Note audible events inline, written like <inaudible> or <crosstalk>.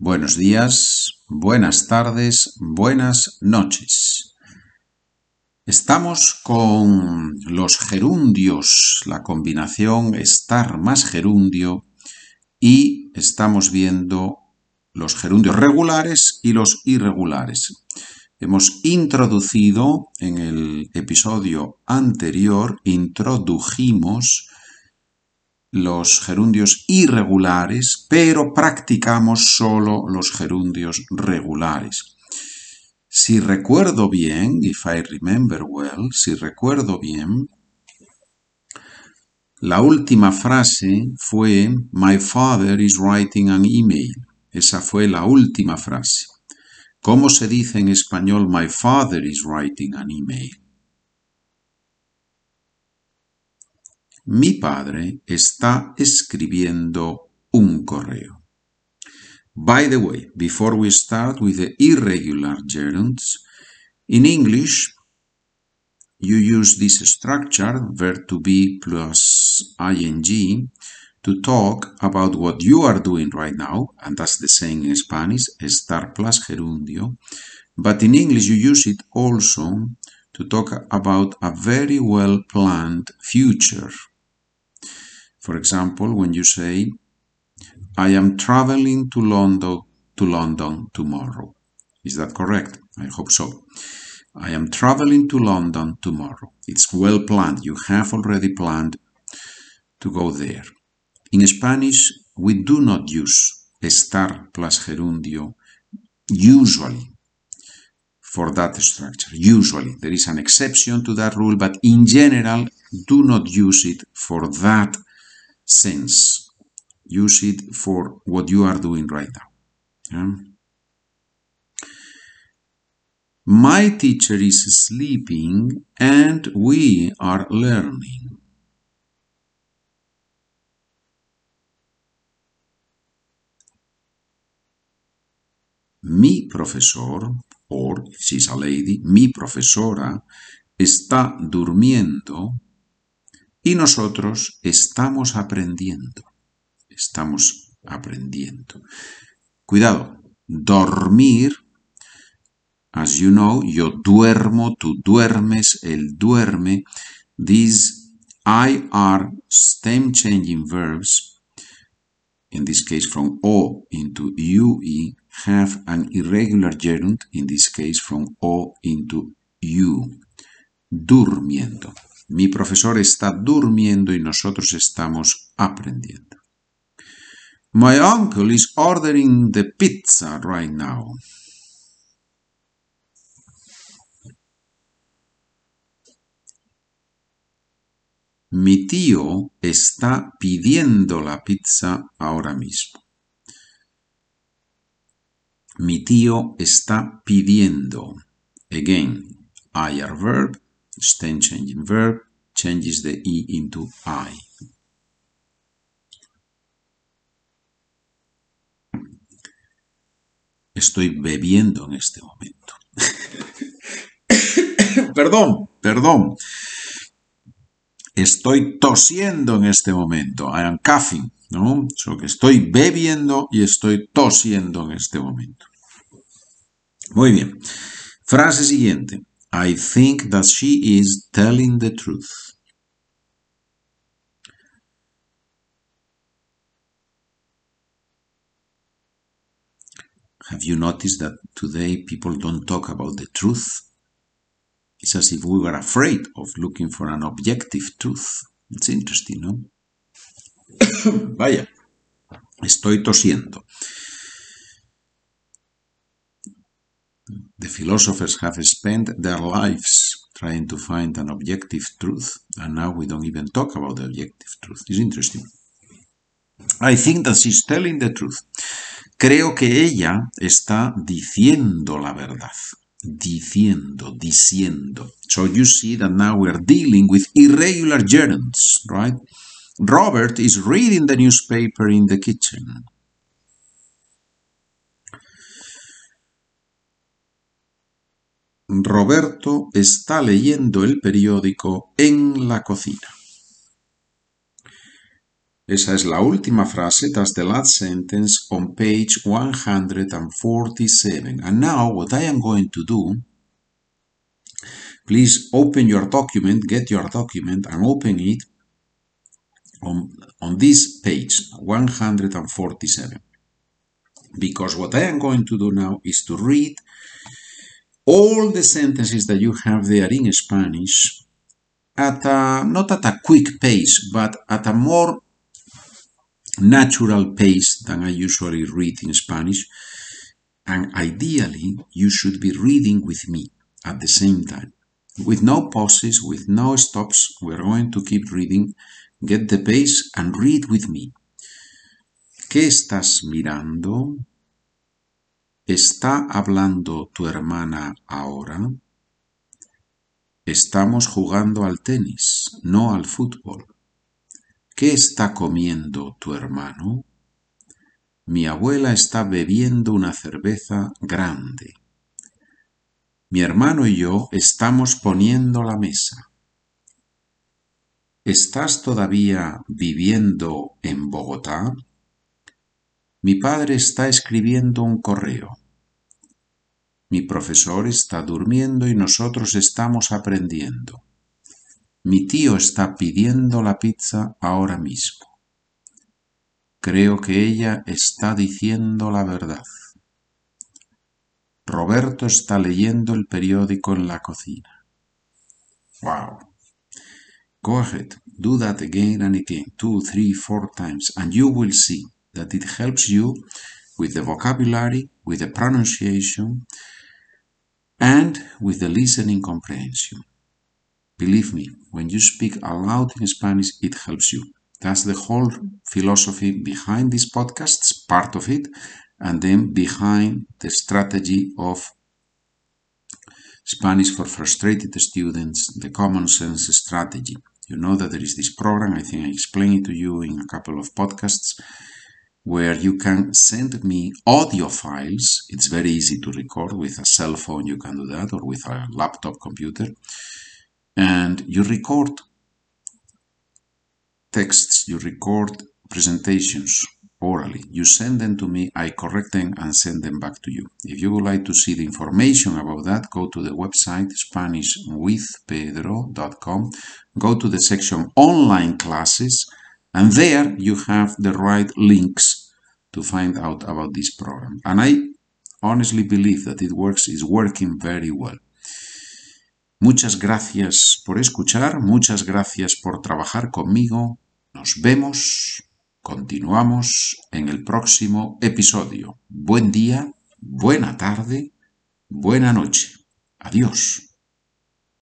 Buenos días, buenas tardes, buenas noches. Estamos con los gerundios, la combinación estar más gerundio y estamos viendo los gerundios regulares y los irregulares. Hemos introducido en el episodio anterior, introdujimos los gerundios irregulares, pero practicamos solo los gerundios regulares. Si recuerdo bien, if I remember well, si recuerdo bien, la última frase fue My father is writing an email. Esa fue la última frase. ¿Cómo se dice en español My father is writing an email? Mi padre está escribiendo un correo. By the way, before we start with the irregular gerunds, in English, you use this structure, verb to be plus ing, to talk about what you are doing right now, and that's the same in Spanish, estar plus gerundio. But in English, you use it also to talk about a very well planned future. For example, when you say, I am traveling to London to London tomorrow. Is that correct? I hope so. I am traveling to London tomorrow. It's well planned. You have already planned to go there. In Spanish, we do not use estar plus gerundio usually for that structure. Usually. There is an exception to that rule, but in general, do not use it for that sense. Use it for what you are doing right now. Yeah? My teacher is sleeping and we are learning. Mi profesor, or if she's a lady, mi profesora está durmiendo y nosotros estamos aprendiendo. Estamos aprendiendo. Cuidado, dormir, as you know, yo duermo, tú duermes, él duerme. These I are stem changing verbs, in this case from O into UE, have an irregular gerund, in this case from O into U. Durmiendo. Mi profesor está durmiendo y nosotros estamos aprendiendo. My uncle is ordering the pizza right now. Mi tío está pidiendo la pizza ahora mismo. Mi tío está pidiendo. Again, I verb stem changing verb changes the E into I. Estoy bebiendo en este momento. <coughs> perdón, perdón. Estoy tosiendo en este momento. I am coughing, ¿no? Que estoy bebiendo y estoy tosiendo en este momento. Muy bien. Frase siguiente. I think that she is telling the truth. Have you noticed that today people don't talk about the truth? It's as if we were afraid of looking for an objective truth. It's interesting, ¿no? <coughs> Vaya, estoy tosiendo. The philosophers have spent their lives trying to find an objective truth, and now we don't even talk about the objective truth. It's interesting. I think that she's telling the truth. Creo que ella está diciendo la verdad. Diciendo, diciendo. So you see that now we're dealing with irregular gerunds, right? Robert is reading the newspaper in the kitchen. Roberto está leyendo el periódico en la cocina. Esa es la última frase, that's the last sentence on page 147. And now what I am going to do, please open your document, get your document and open it on, on this page, 147. Because what I am going to do now is to read all the sentences that you have there in Spanish at a, not at a quick pace, but at a more natural pace than I usually read in Spanish. And ideally, you should be reading with me at the same time. With no pauses, with no stops, we're going to keep reading. Get the pace and read with me. ¿Qué estás mirando? ¿Está hablando tu hermana ahora? Estamos jugando al tenis, no al fútbol. ¿Qué está comiendo tu hermano? Mi abuela está bebiendo una cerveza grande. Mi hermano y yo estamos poniendo la mesa. ¿Estás todavía viviendo en Bogotá? Mi padre está escribiendo un correo. Mi profesor está durmiendo y nosotros estamos aprendiendo. Mi tío está pidiendo la pizza ahora mismo. Creo que ella está diciendo la verdad. Roberto está leyendo el periódico en la cocina. Wow. Go ahead, do that again and again, two, three, four times, and you will see that it helps you with the vocabulary, with the pronunciation, and with the listening comprehension. Believe me, when you speak aloud in Spanish, it helps you. That's the whole philosophy behind these podcasts, part of it, and then behind the strategy of Spanish for frustrated students, the common sense strategy. You know that there is this program, I think I explained it to you in a couple of podcasts, where you can send me audio files. It's very easy to record with a cell phone, you can do that, or with a laptop computer and you record texts, you record presentations orally. You send them to me, I correct them and send them back to you. If you would like to see the information about that, go to the website SpanishWithPedro.com, go to the section online classes, and there you have the right links to find out about this program. And I honestly believe that it works, is working very well. Muchas gracias por escuchar, muchas gracias por trabajar conmigo. Nos vemos, continuamos en el próximo episodio. Buen día, buena tarde, buena noche. Adiós.